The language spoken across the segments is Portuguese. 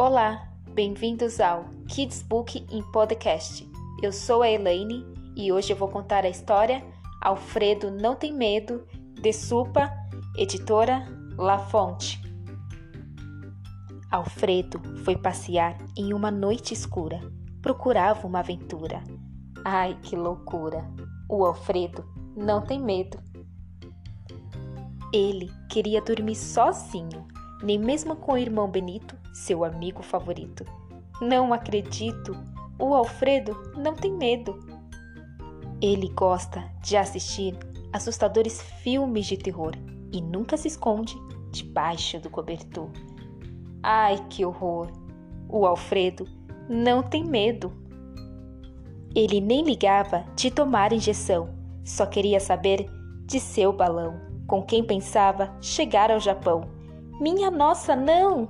Olá, bem-vindos ao Kids Book em Podcast. Eu sou a Elaine e hoje eu vou contar a história Alfredo Não Tem Medo, de Supa, editora La Fonte. Alfredo foi passear em uma noite escura. Procurava uma aventura. Ai, que loucura! O Alfredo não tem medo. Ele queria dormir sozinho, nem mesmo com o irmão Benito, seu amigo favorito. Não acredito! O Alfredo não tem medo. Ele gosta de assistir assustadores filmes de terror e nunca se esconde debaixo do cobertor. Ai, que horror! O Alfredo não tem medo. Ele nem ligava de tomar injeção, só queria saber de seu balão, com quem pensava chegar ao Japão. Minha nossa, não!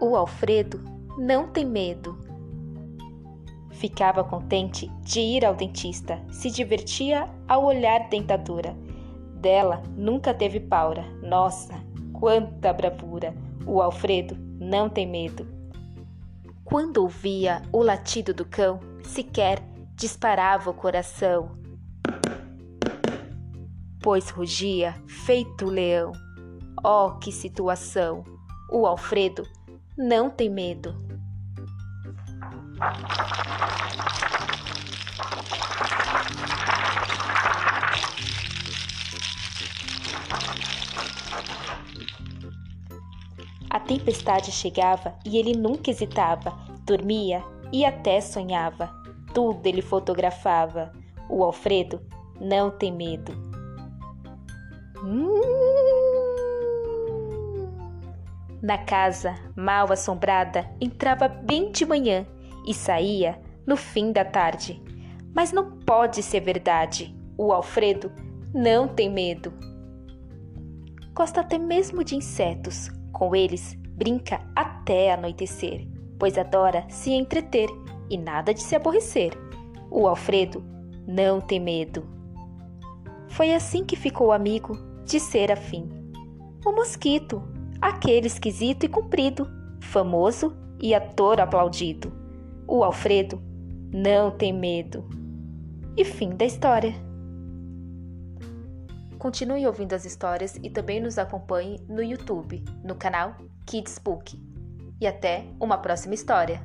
O Alfredo não tem medo. Ficava contente de ir ao dentista, se divertia ao olhar dentadura. Dela nunca teve paura. Nossa, quanta bravura! O Alfredo não tem medo. Quando ouvia o latido do cão, sequer disparava o coração, pois rugia feito leão. Oh, que situação! O Alfredo não tem medo. A tempestade chegava e ele nunca hesitava, dormia e até sonhava. Tudo ele fotografava. O Alfredo não tem medo. Hum... Na casa, mal assombrada, entrava bem de manhã e saía no fim da tarde. Mas não pode ser verdade. O Alfredo não tem medo. Gosta até mesmo de insetos. Com eles brinca até anoitecer, pois adora se entreter e nada de se aborrecer. O Alfredo não tem medo. Foi assim que ficou amigo de Serafim. O mosquito, aquele esquisito e comprido, famoso e ator aplaudido. O Alfredo não tem medo. E fim da história. Continue ouvindo as histórias e também nos acompanhe no YouTube, no canal Kids Book. E até uma próxima história.